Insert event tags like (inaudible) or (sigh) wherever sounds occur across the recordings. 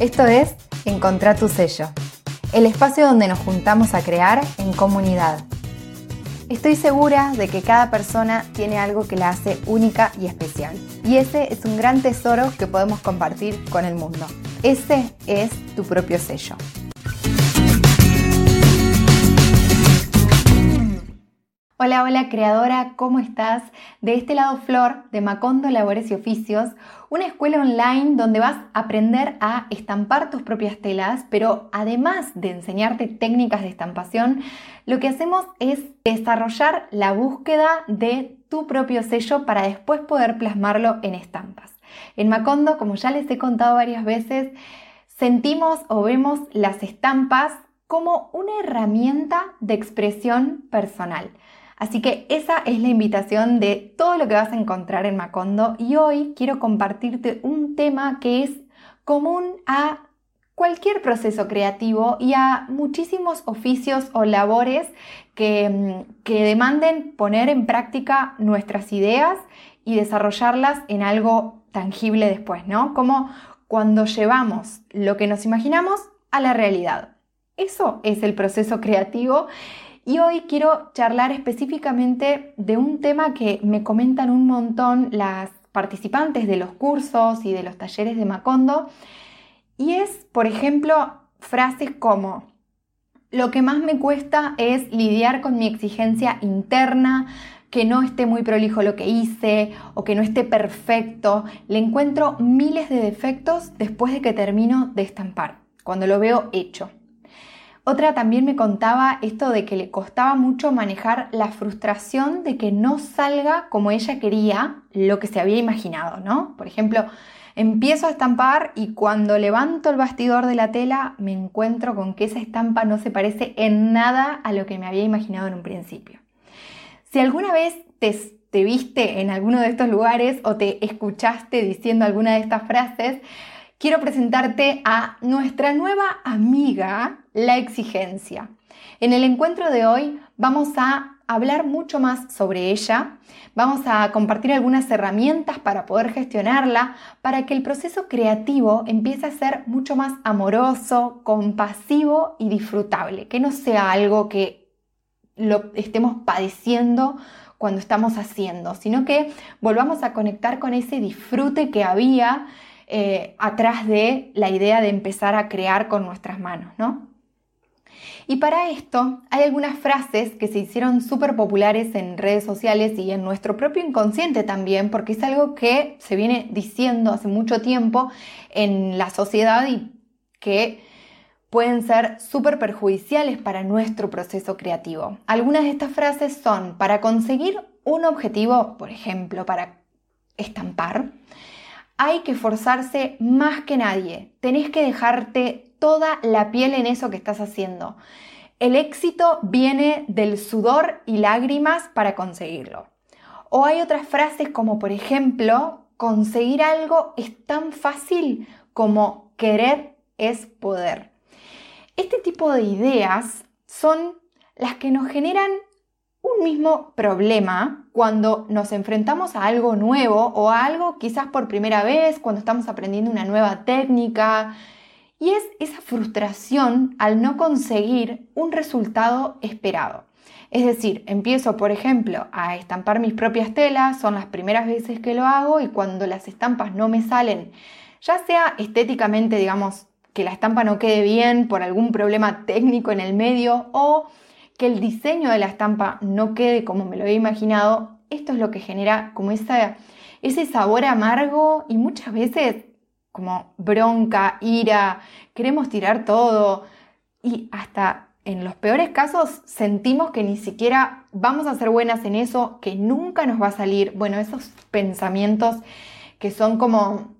Esto es Encontrar tu sello, el espacio donde nos juntamos a crear en comunidad. Estoy segura de que cada persona tiene algo que la hace única y especial. Y ese es un gran tesoro que podemos compartir con el mundo. Ese es tu propio sello. Hola, hola creadora, ¿cómo estás? De este lado Flor, de Macondo Labores y Oficios, una escuela online donde vas a aprender a estampar tus propias telas, pero además de enseñarte técnicas de estampación, lo que hacemos es desarrollar la búsqueda de tu propio sello para después poder plasmarlo en estampas. En Macondo, como ya les he contado varias veces, sentimos o vemos las estampas como una herramienta de expresión personal. Así que esa es la invitación de todo lo que vas a encontrar en Macondo y hoy quiero compartirte un tema que es común a cualquier proceso creativo y a muchísimos oficios o labores que, mm, que demanden poner en práctica nuestras ideas y desarrollarlas en algo tangible después, ¿no? Como cuando llevamos lo que nos imaginamos a la realidad. Eso es el proceso creativo y hoy quiero charlar específicamente de un tema que me comentan un montón las participantes de los cursos y de los talleres de Macondo. Y es, por ejemplo, frases como, lo que más me cuesta es lidiar con mi exigencia interna, que no esté muy prolijo lo que hice o que no esté perfecto. Le encuentro miles de defectos después de que termino de estampar, cuando lo veo hecho. Otra también me contaba esto de que le costaba mucho manejar la frustración de que no salga como ella quería lo que se había imaginado, ¿no? Por ejemplo, empiezo a estampar y cuando levanto el bastidor de la tela me encuentro con que esa estampa no se parece en nada a lo que me había imaginado en un principio. Si alguna vez te, te viste en alguno de estos lugares o te escuchaste diciendo alguna de estas frases, quiero presentarte a nuestra nueva amiga, la exigencia. En el encuentro de hoy vamos a hablar mucho más sobre ella, vamos a compartir algunas herramientas para poder gestionarla, para que el proceso creativo empiece a ser mucho más amoroso, compasivo y disfrutable, que no sea algo que lo estemos padeciendo cuando estamos haciendo, sino que volvamos a conectar con ese disfrute que había eh, atrás de la idea de empezar a crear con nuestras manos, ¿no? Y para esto hay algunas frases que se hicieron súper populares en redes sociales y en nuestro propio inconsciente también, porque es algo que se viene diciendo hace mucho tiempo en la sociedad y que pueden ser súper perjudiciales para nuestro proceso creativo. Algunas de estas frases son, para conseguir un objetivo, por ejemplo, para estampar, hay que forzarse más que nadie. Tenés que dejarte toda la piel en eso que estás haciendo. El éxito viene del sudor y lágrimas para conseguirlo. O hay otras frases como por ejemplo, conseguir algo es tan fácil como querer es poder. Este tipo de ideas son las que nos generan un mismo problema cuando nos enfrentamos a algo nuevo o a algo quizás por primera vez, cuando estamos aprendiendo una nueva técnica. Y es esa frustración al no conseguir un resultado esperado. Es decir, empiezo, por ejemplo, a estampar mis propias telas, son las primeras veces que lo hago y cuando las estampas no me salen, ya sea estéticamente, digamos, que la estampa no quede bien por algún problema técnico en el medio o que el diseño de la estampa no quede como me lo había imaginado, esto es lo que genera como ese sabor amargo y muchas veces como bronca, ira, queremos tirar todo y hasta en los peores casos sentimos que ni siquiera vamos a ser buenas en eso, que nunca nos va a salir. Bueno, esos pensamientos que son como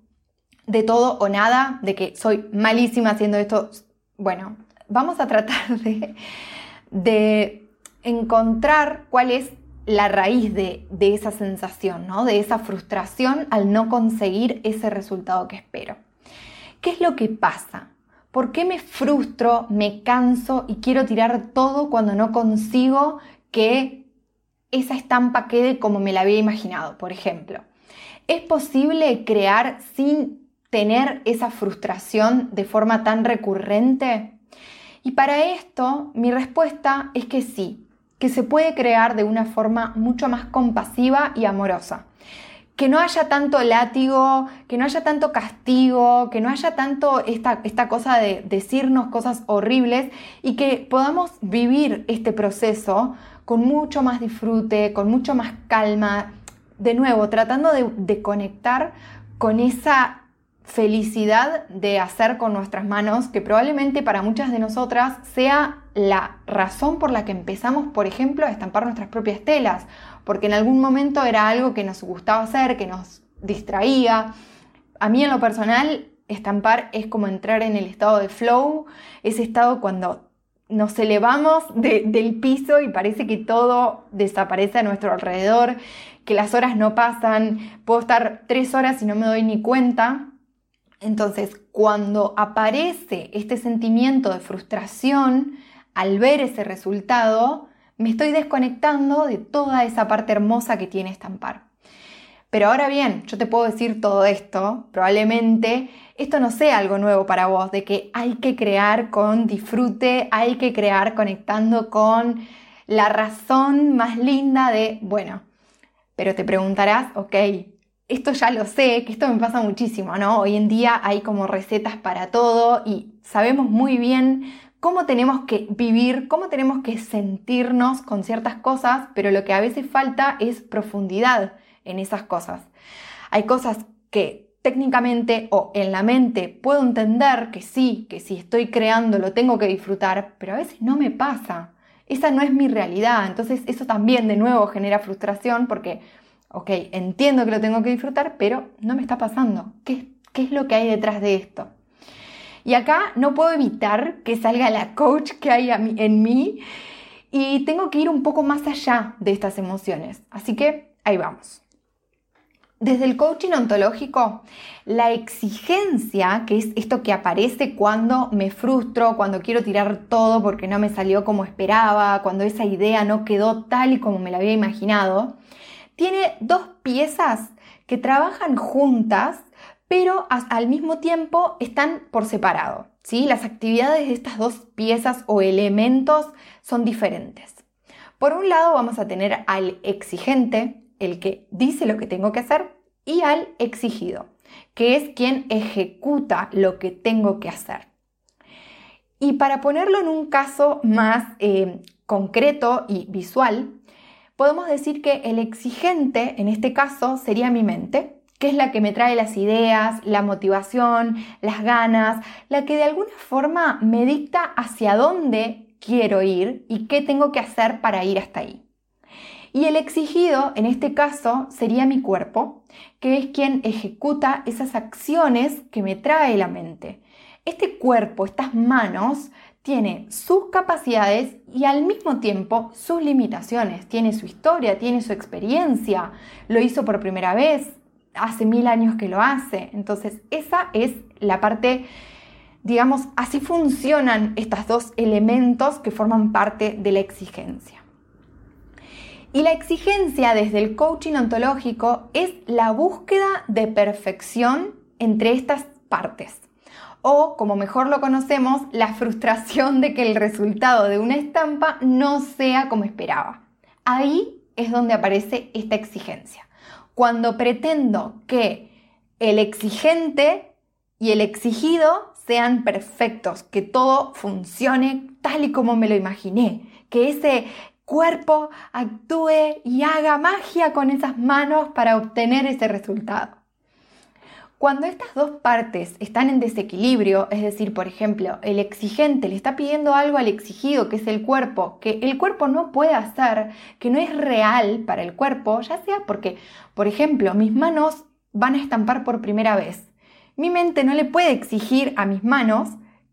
de todo o nada, de que soy malísima haciendo esto. Bueno, vamos a tratar de de encontrar cuál es la raíz de, esa sensación, ¿no? de esa frustración al no conseguir ese resultado que espero. ¿Qué es lo que pasa? ¿Por qué me frustro, me canso y quiero tirar todo cuando no consigo que esa estampa quede como me la había imaginado, por ejemplo? ¿Es posible crear sin tener esa frustración de forma tan recurrente? Y para esto mi respuesta es que sí, que se puede crear de una forma mucho más compasiva y amorosa. Que no haya tanto látigo, que no haya tanto castigo, que no haya tanto esta, esta cosa de decirnos cosas horribles y que podamos vivir este proceso con mucho más disfrute, con mucho más calma, de nuevo, tratando de, de conectar con esa felicidad de hacer con nuestras manos, que probablemente para muchas de nosotras sea la razón por la que empezamos, por ejemplo, a estampar nuestras propias telas, porque en algún momento era algo que nos gustaba hacer, que nos distraía. A mí en lo personal, estampar es como entrar en el estado de flow, ese estado cuando nos elevamos del piso y parece que todo desaparece a nuestro alrededor, que las horas no pasan, puedo estar tres horas y no me doy ni cuenta, entonces, cuando aparece este sentimiento de frustración al ver ese resultado, me estoy desconectando de toda esa parte hermosa que tiene estampar. Pero ahora bien, yo te puedo decir todo esto, probablemente esto no sea algo nuevo para vos, de que hay que crear con disfrute, hay que crear conectando con la razón más linda de, bueno, pero te preguntarás, ok, esto ya lo sé, que esto me pasa muchísimo, ¿no? Hoy en día hay como recetas para todo y sabemos muy bien cómo tenemos que vivir, cómo tenemos que sentirnos con ciertas cosas, pero lo que a veces falta es profundidad en esas cosas. Hay cosas que técnicamente o en la mente puedo entender que sí, que si estoy creando lo tengo que disfrutar, pero a veces no me pasa. Esa no es mi realidad, entonces eso también de nuevo genera frustración porque ok, entiendo que lo tengo que disfrutar, pero no me está pasando. ¿Qué, es lo que hay detrás de esto? Y acá no puedo evitar que salga la coach que hay en mí y tengo que ir un poco más allá de estas emociones. Así que ahí vamos. Desde el coaching ontológico, la exigencia, que es esto que aparece cuando me frustro, cuando quiero tirar todo porque no me salió como esperaba, cuando esa idea no quedó tal y como me la había imaginado, tiene dos piezas que trabajan juntas, pero al mismo tiempo están por separado. ¿sí? Las actividades de estas dos piezas o elementos son diferentes. Por un lado vamos a tener al exigente, el que dice lo que tengo que hacer, y al exigido, que es quien ejecuta lo que tengo que hacer. Y para ponerlo en un caso más eh, concreto y visual, podemos decir que el exigente en este caso sería mi mente, que es la que me trae las ideas, la motivación, las ganas, la que de alguna forma me dicta hacia dónde quiero ir y qué tengo que hacer para ir hasta ahí. Y el exigido, en este caso, sería mi cuerpo, que es quien ejecuta esas acciones que me trae la mente. Este cuerpo, estas manos, tiene sus capacidades y al mismo tiempo sus limitaciones. Tiene su historia, tiene su experiencia, lo hizo por primera vez, hace mil años que lo hace. Entonces, esa es la parte, digamos, así funcionan estos dos elementos que forman parte de la exigencia. Y la exigencia desde el coaching ontológico es la búsqueda de perfección entre estas partes o, como mejor lo conocemos, la frustración de que el resultado de una estampa no sea como esperaba. Ahí es donde aparece esta exigencia. Cuando pretendo que el exigente y el exigido sean perfectos, que todo funcione tal y como me lo imaginé, que ese cuerpo actúe y haga magia con esas manos para obtener ese resultado. Cuando estas dos partes están en desequilibrio, es decir, por ejemplo, el exigente le está pidiendo algo al exigido, que es el cuerpo, que el cuerpo no puede hacer, que no es real para el cuerpo, ya sea porque, por ejemplo, mis manos van a estampar por primera vez. Mi mente no le puede exigir a mis manos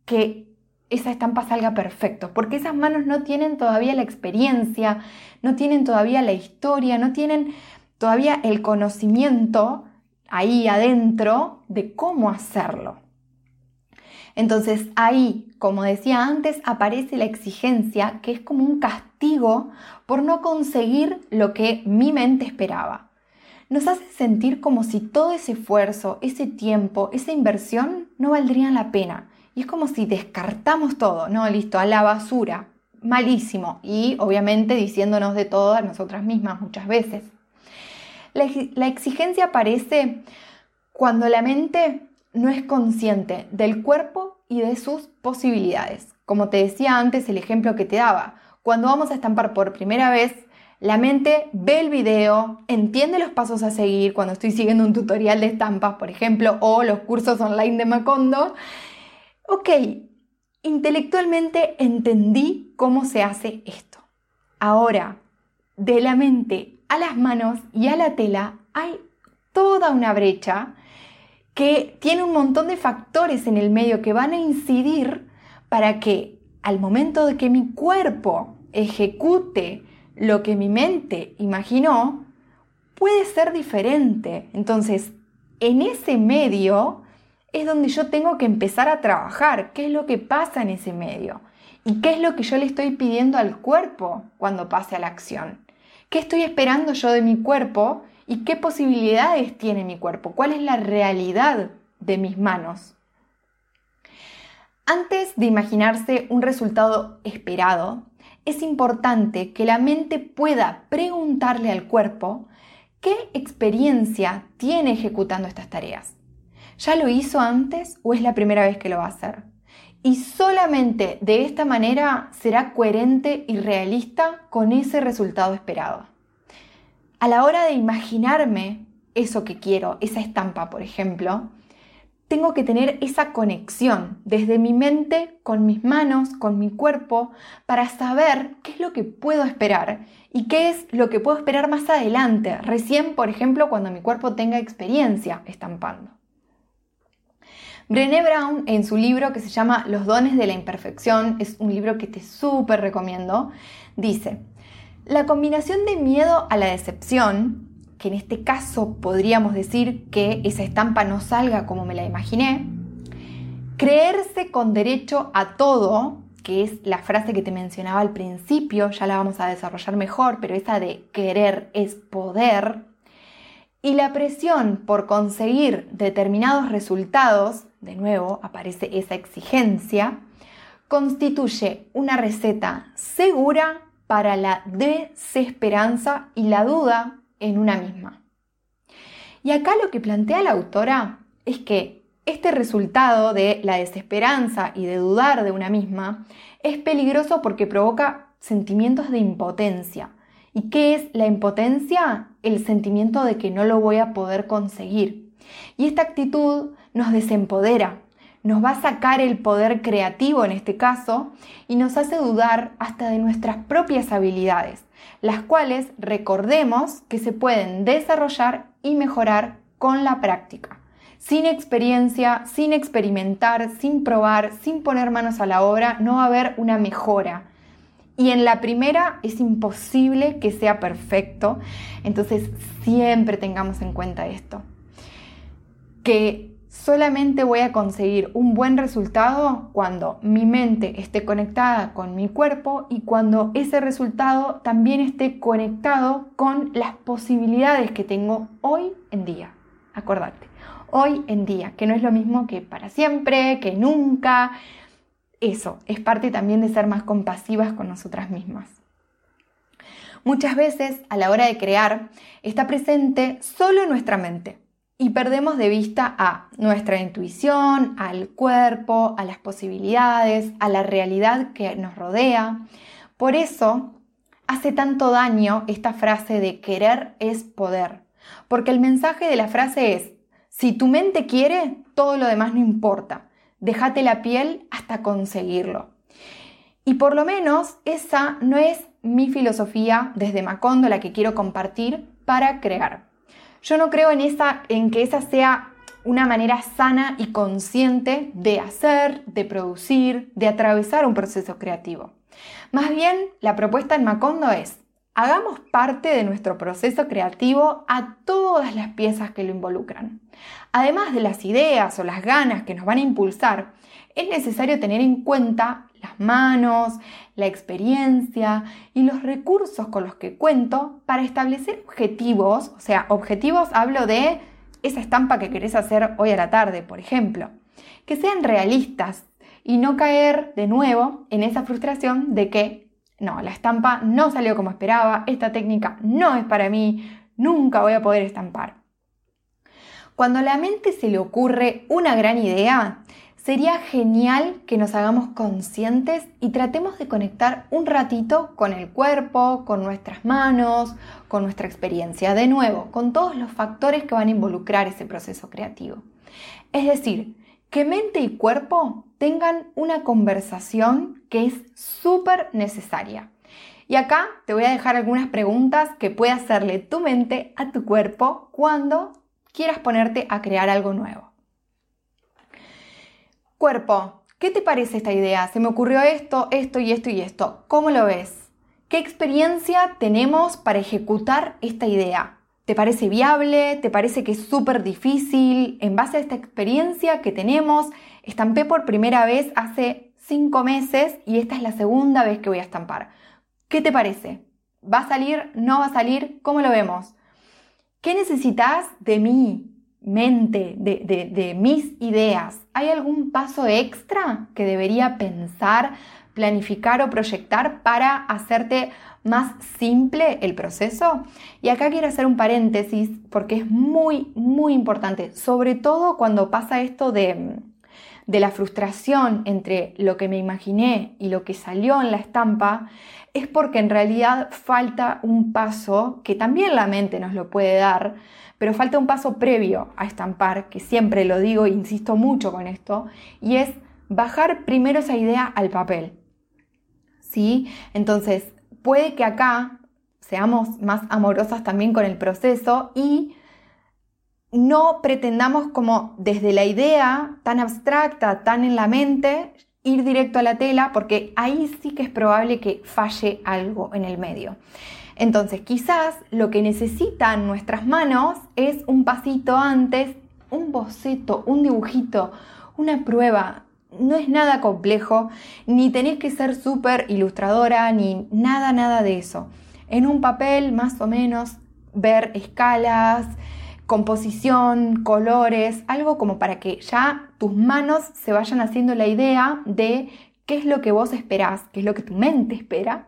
que esa estampa salga perfecto, porque esas manos no tienen todavía la experiencia, no tienen todavía la historia, no tienen todavía el conocimiento ahí adentro de cómo hacerlo. Entonces ahí, como decía antes, aparece la exigencia, que es como un castigo por no conseguir lo que mi mente esperaba. nos hace sentir como si todo ese esfuerzo, ese tiempo, esa inversión no valdrían la pena. Y es como si descartamos todo, ¿no? Listo, a la basura. Malísimo. Y obviamente diciéndonos de todo a nosotras mismas muchas veces. La, exigencia aparece cuando la mente no es consciente del cuerpo y de sus posibilidades. Como te decía antes, el ejemplo que te daba. Cuando vamos a estampar por primera vez, la mente ve el video, entiende los pasos a seguir cuando estoy siguiendo un tutorial de estampas, por ejemplo, o los cursos online de Macondo. Ok, intelectualmente entendí cómo se hace esto. Ahora, de la mente a las manos y a la tela hay toda una brecha que tiene un montón de factores en el medio que van a incidir para que al momento de que mi cuerpo ejecute lo que mi mente imaginó puede ser diferente. Entonces, en ese medio es donde yo tengo que empezar a trabajar. ¿Qué es lo que pasa en ese medio? ¿Y qué es lo que yo le estoy pidiendo al cuerpo cuando pase a la acción? ¿Qué estoy esperando yo de mi cuerpo? ¿Y qué posibilidades tiene mi cuerpo? ¿Cuál es la realidad de mis manos? Antes de imaginarse un resultado esperado, es importante que la mente pueda preguntarle al cuerpo qué experiencia tiene ejecutando estas tareas. ¿Ya lo hizo antes o es la primera vez que lo va a hacer? Y solamente de esta manera será coherente y realista con ese resultado esperado. A la hora de imaginarme eso que quiero, esa estampa, por ejemplo, tengo que tener esa conexión desde mi mente con mis manos, con mi cuerpo, para saber qué es lo que puedo esperar y qué es lo que puedo esperar más adelante, recién, por ejemplo, cuando mi cuerpo tenga experiencia estampando. Brené Brown, en su libro que se llama Los dones de la imperfección, es un libro que te súper recomiendo, dice, la combinación de miedo a la decepción, que en este caso podríamos decir que esa estampa no salga como me la imaginé, creerse con derecho a todo, que es la frase que te mencionaba al principio, ya la vamos a desarrollar mejor, pero esa de querer es poder, y la presión por conseguir determinados resultados, de nuevo aparece esa exigencia, constituye una receta segura para la desesperanza y la duda en una misma. Y acá lo que plantea la autora es que este resultado de la desesperanza y de dudar de una misma es peligroso porque provoca sentimientos de impotencia. ¿Y qué es la impotencia? El sentimiento de que no lo voy a poder conseguir. Y esta actitud nos desempodera, nos va a sacar el poder creativo en este caso y nos hace dudar hasta de nuestras propias habilidades las cuales recordemos que se pueden desarrollar y mejorar con la práctica. Sin experiencia, sin experimentar, sin probar, sin poner manos a la obra, no va a haber una mejora. Y en la primera es imposible que sea perfecto, entonces siempre tengamos en cuenta esto. Que Solamente voy a conseguir un buen resultado cuando mi mente esté conectada con mi cuerpo y cuando ese resultado también esté conectado con las posibilidades que tengo hoy en día. Acordate, hoy en día, que no es lo mismo que para siempre, que nunca. Eso es parte también de ser más compasivas con nosotras mismas. Muchas veces a la hora de crear está presente solo nuestra mente y perdemos de vista a nuestra intuición, al cuerpo, a las posibilidades, a la realidad que nos rodea. Por eso hace tanto daño esta frase de querer es poder, porque el mensaje de la frase es, si tu mente quiere, todo lo demás no importa, déjate la piel hasta conseguirlo. Y por lo menos esa no es mi filosofía desde Macondo, la que quiero compartir para crear. Yo no creo en, esa, en que esa sea una manera sana y consciente de hacer, de producir, de atravesar un proceso creativo. Más bien, la propuesta en Macondo es, hagamos parte de nuestro proceso creativo a todas las piezas que lo involucran. Además de las ideas o las ganas que nos van a impulsar, es necesario tener en cuenta las manos, la experiencia y los recursos con los que cuento para establecer objetivos, o sea, objetivos hablo de esa estampa que querés hacer hoy a la tarde, por ejemplo, que sean realistas y no caer de nuevo en esa frustración de que no, la estampa no salió como esperaba, esta técnica no es para mí, nunca voy a poder estampar. Cuando a la mente se le ocurre una gran idea, sería genial que nos hagamos conscientes y tratemos de conectar un ratito con el cuerpo, con nuestras manos, con nuestra experiencia, de nuevo, con todos los factores que van a involucrar ese proceso creativo. Es decir, que mente y cuerpo tengan una conversación que es súper necesaria. Y acá te voy a dejar algunas preguntas que puede hacerle tu mente a tu cuerpo cuando quieras ponerte a crear algo nuevo. Cuerpo, ¿qué te parece esta idea? Se me ocurrió esto, esto y esto y esto. ¿Cómo lo ves? ¿Qué experiencia tenemos para ejecutar esta idea? ¿Te parece viable? ¿Te parece que es súper difícil? En base a esta experiencia que tenemos, estampé por primera vez hace cinco meses y esta es la segunda vez que voy a estampar. ¿Qué te parece? ¿Va a salir? ¿No va a salir? ¿Cómo lo vemos? ¿Qué necesitas de mi mente, de, de mis ideas? ¿Hay algún paso extra que debería pensar, planificar o proyectar para hacerte más simple el proceso. Y acá quiero hacer un paréntesis porque es muy, muy importante, sobre todo cuando pasa esto de, de la frustración entre lo que me imaginé y lo que salió en la estampa, es porque en realidad falta un paso que también la mente nos lo puede dar, pero falta un paso previo a estampar, que siempre lo digo e insisto mucho con esto, y es bajar primero esa idea al papel. ¿Sí? Entonces, puede que acá seamos más amorosas también con el proceso y no pretendamos como desde la idea tan abstracta, tan en la mente, ir directo a la tela, porque ahí sí que es probable que falle algo en el medio. Entonces, quizás lo que necesitan nuestras manos es un pasito antes, un boceto, un dibujito, una prueba, no es nada complejo, ni tenés que ser súper ilustradora, ni nada, nada de eso. En un papel, más o menos, ver escalas, composición, colores, algo como para que ya tus manos se vayan haciendo la idea de qué es lo que vos esperás, qué es lo que tu mente espera,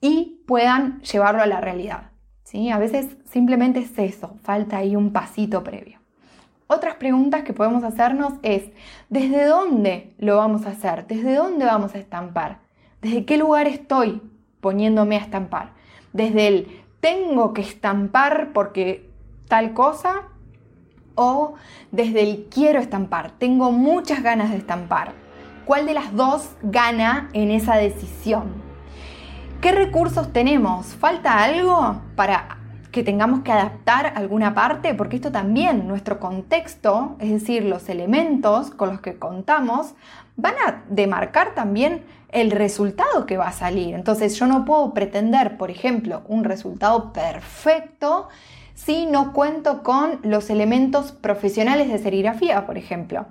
y puedan llevarlo a la realidad. ¿sí? A veces simplemente es eso, falta ahí un pasito previo. Otras preguntas que podemos hacernos es, ¿desde dónde lo vamos a hacer? ¿Desde dónde vamos a estampar? ¿Desde qué lugar estoy poniéndome a estampar? ¿Desde el tengo que estampar porque tal cosa? ¿O desde el quiero estampar? Tengo muchas ganas de estampar. ¿Cuál de las dos gana en esa decisión? ¿Qué recursos tenemos? ¿Falta algo para que tengamos que adaptar alguna parte, porque esto también, nuestro contexto, es decir, los elementos con los que contamos, van a demarcar también el resultado que va a salir. Entonces yo no puedo pretender, por ejemplo, un resultado perfecto si no cuento con los elementos profesionales de serigrafía, por ejemplo.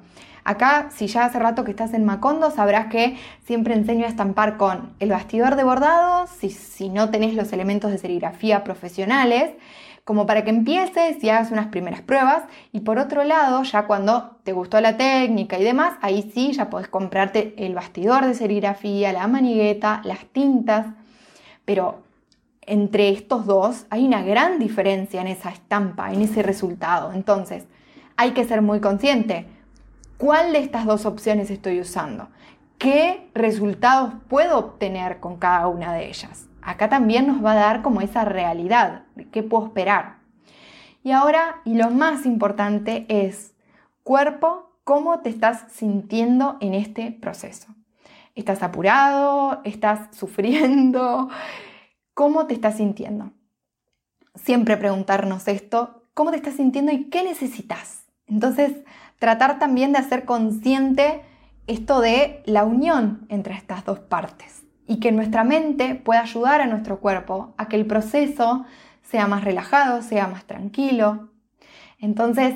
Acá, si ya hace rato que estás en Macondo, sabrás que siempre enseño a estampar con el bastidor de bordado, si, no tenés los elementos de serigrafía profesionales, como para que empieces y hagas unas primeras pruebas. Y por otro lado, ya cuando te gustó la técnica y demás, ahí sí ya podés comprarte el bastidor de serigrafía, la manigueta, las tintas. Pero entre estos dos hay una gran diferencia en esa estampa, en ese resultado. Entonces, hay que ser muy consciente. ¿Cuál de estas dos opciones estoy usando? ¿Qué resultados puedo obtener con cada una de ellas? Acá también nos va a dar como esa realidad de qué puedo esperar. Y ahora, y lo más importante es, cuerpo, ¿cómo te estás sintiendo en este proceso? ¿Estás apurado? ¿Estás (laughs) sufriendo? ¿Cómo te estás sintiendo? Siempre preguntarnos esto, ¿cómo te estás sintiendo y qué necesitas? Entonces, tratar también de hacer consciente esto de la unión entre estas dos partes y que nuestra mente pueda ayudar a nuestro cuerpo a que el proceso sea más relajado, sea más tranquilo. Entonces,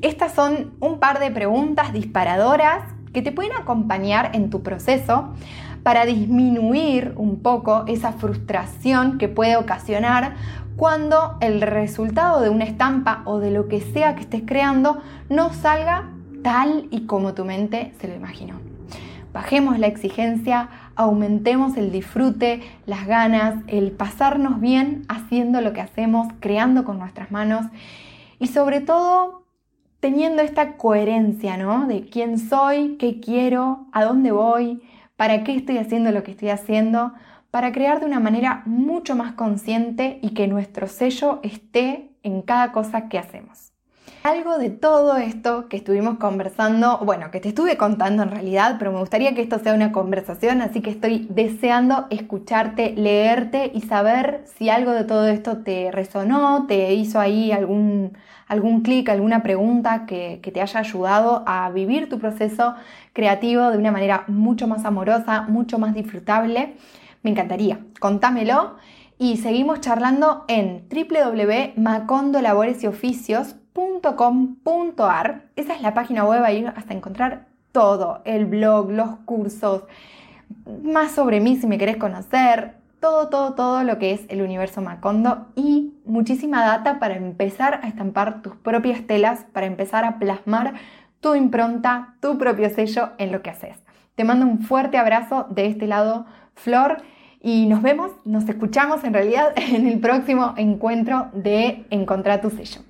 estas son un par de preguntas disparadoras que te pueden acompañar en tu proceso para disminuir un poco esa frustración que puede ocasionar cuando el resultado de una estampa o de lo que sea que estés creando no salga tal y como tu mente se lo imaginó. Bajemos la exigencia, aumentemos el disfrute, las ganas, el pasarnos bien haciendo lo que hacemos, creando con nuestras manos y sobre todo teniendo esta coherencia, ¿no? De quién soy, qué quiero, a dónde voy, para qué estoy haciendo lo que estoy haciendo, para crear de una manera mucho más consciente y que nuestro sello esté en cada cosa que hacemos. Algo de todo esto que estuvimos conversando, bueno, que te estuve contando en realidad, pero me gustaría que esto sea una conversación, así que estoy deseando escucharte, leerte y saber si algo de todo esto te resonó, te hizo ahí algún, algún clic, alguna pregunta que, que te haya ayudado a vivir tu proceso creativo de una manera mucho más amorosa, mucho más disfrutable. Me encantaría, contámelo y seguimos charlando en www.macondolaboresioficios.com.ar. Esa es la página web ahí hasta encontrar todo, el blog, los cursos, más sobre mí si me querés conocer, todo, todo, todo lo que es el universo Macondo y muchísima data para empezar a estampar tus propias telas, para empezar a plasmar tu impronta, tu propio sello en lo que haces. Te mando un fuerte abrazo de este lado, Flor. Y nos vemos, nos escuchamos en realidad (laughs) en el próximo encuentro de Encontrar tu sello.